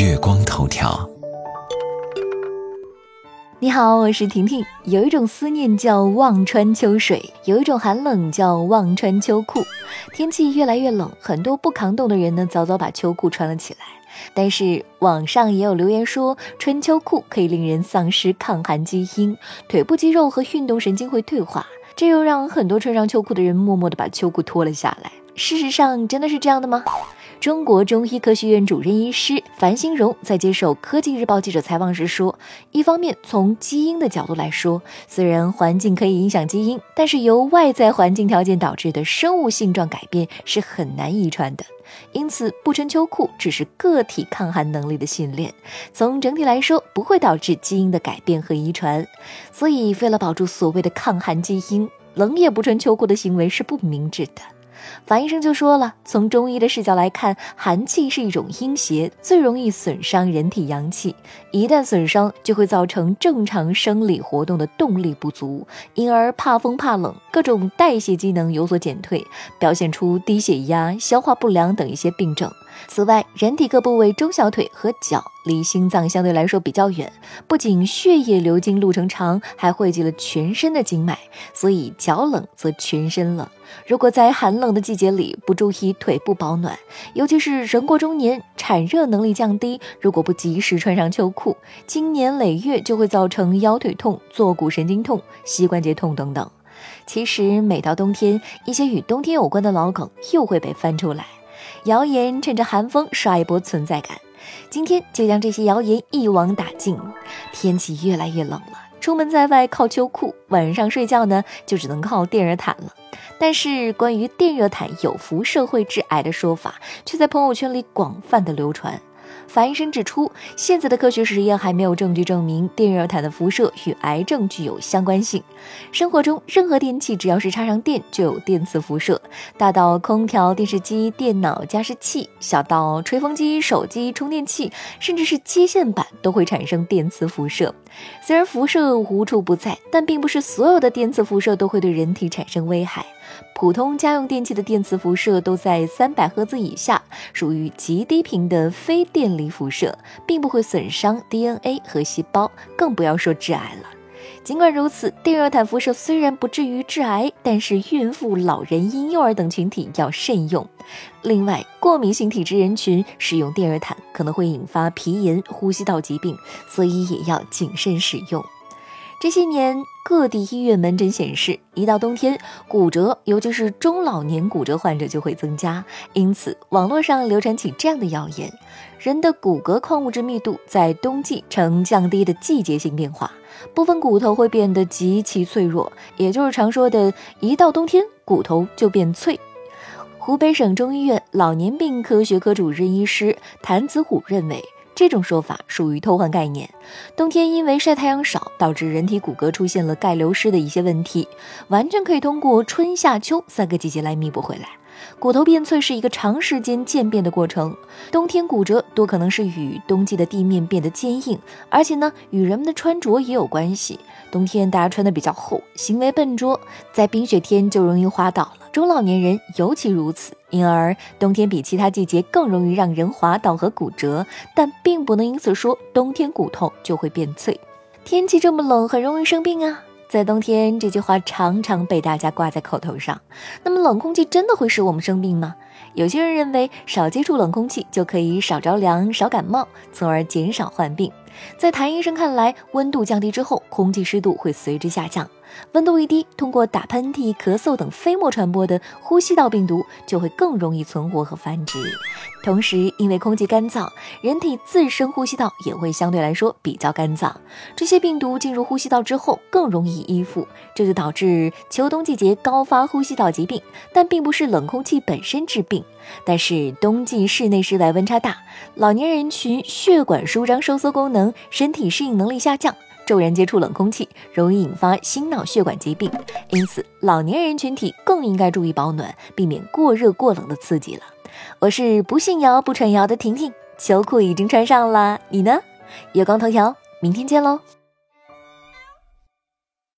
月光头条。你好，我是婷婷。有一种思念叫望穿秋水，有一种寒冷叫望穿秋裤。天气越来越冷，很多不抗冻的人呢，早早把秋裤穿了起来。但是网上也有留言说，穿秋裤可以令人丧失抗寒基因，腿部肌肉和运动神经会退化，这又让很多穿上秋裤的人默默地把秋裤脱了下来。事实上，真的是这样的吗？中国中医科学院主任医师樊兴荣在接受科技日报记者采访时说：“一方面，从基因的角度来说，虽然环境可以影响基因，但是由外在环境条件导致的生物性状改变是很难遗传的。因此，不穿秋裤只是个体抗寒能力的训练，从整体来说不会导致基因的改变和遗传。所以，为了保住所谓的抗寒基因，冷也不穿秋裤的行为是不明智的。”樊医生就说了，从中医的视角来看，寒气是一种阴邪，最容易损伤人体阳气。一旦损伤，就会造成正常生理活动的动力不足，因而怕风怕冷，各种代谢机能有所减退，表现出低血压、消化不良等一些病症。此外，人体各部位中小腿和脚离心脏相对来说比较远，不仅血液流经路程长，还汇集了全身的经脉，所以脚冷则全身冷。如果在寒冷的季节里不注意腿部保暖，尤其是人过中年，产热能力降低，如果不及时穿上秋裤，经年累月就会造成腰腿痛、坐骨神经痛、膝关节痛等等。其实，每到冬天，一些与冬天有关的老梗又会被翻出来。谣言趁着寒风刷一波存在感，今天就将这些谣言一网打尽。天气越来越冷了，出门在外靠秋裤，晚上睡觉呢就只能靠电热毯了。但是关于电热毯有辐射会致癌的说法，却在朋友圈里广泛的流传。樊医生指出，现在的科学实验还没有证据证明电热毯的辐射与癌症具有相关性。生活中任何电器只要是插上电，就有电磁辐射，大到空调、电视机、电脑、加湿器，小到吹风机、手机、充电器，甚至是接线板都会产生电磁辐射。虽然辐射无处不在，但并不是所有的电磁辐射都会对人体产生危害。普通家用电器的电磁辐射都在三百赫兹以下，属于极低频的非电离辐射，并不会损伤 DNA 和细胞，更不要说致癌了。尽管如此，电热毯辐射虽然不至于致癌，但是孕妇、老人、婴幼儿等群体要慎用。另外，过敏性体质人群使用电热毯可能会引发皮炎、呼吸道疾病，所以也要谨慎使用。这些年，各地医院门诊显示，一到冬天，骨折，尤其是中老年骨折患者就会增加。因此，网络上流传起这样的谣言：人的骨骼矿物质密度在冬季呈降低的季节性变化，部分骨头会变得极其脆弱，也就是常说的“一到冬天，骨头就变脆”。湖北省中医院老年病科学科主任医师谭子虎认为。这种说法属于偷换概念。冬天因为晒太阳少，导致人体骨骼出现了钙流失的一些问题，完全可以通过春夏秋三个季节来弥补回来。骨头变脆是一个长时间渐变的过程，冬天骨折多可能是与冬季的地面变得坚硬，而且呢与人们的穿着也有关系。冬天大家穿的比较厚，行为笨拙，在冰雪天就容易滑倒。中老年人尤其如此，因而冬天比其他季节更容易让人滑倒和骨折。但并不能因此说冬天骨头就会变脆。天气这么冷，很容易生病啊。在冬天，这句话常常被大家挂在口头上。那么，冷空气真的会使我们生病吗？有些人认为，少接触冷空气就可以少着凉、少感冒，从而减少患病。在谭医生看来，温度降低之后，空气湿度会随之下降。温度一低，通过打喷嚏、咳嗽等飞沫传播的呼吸道病毒就会更容易存活和繁殖。同时，因为空气干燥，人体自身呼吸道也会相对来说比较干燥。这些病毒进入呼吸道之后，更容易依附，这就导致秋冬季节高发呼吸道疾病。但并不是冷空气本身致病，但是冬季室内室外温差大，老年人群血管舒张收缩功能、身体适应能力下降。骤然接触冷空气，容易引发心脑血管疾病，因此老年人群体更应该注意保暖，避免过热过冷的刺激了。我是不信谣不传谣的婷婷，秋裤已经穿上了，你呢？月光头条，明天见喽。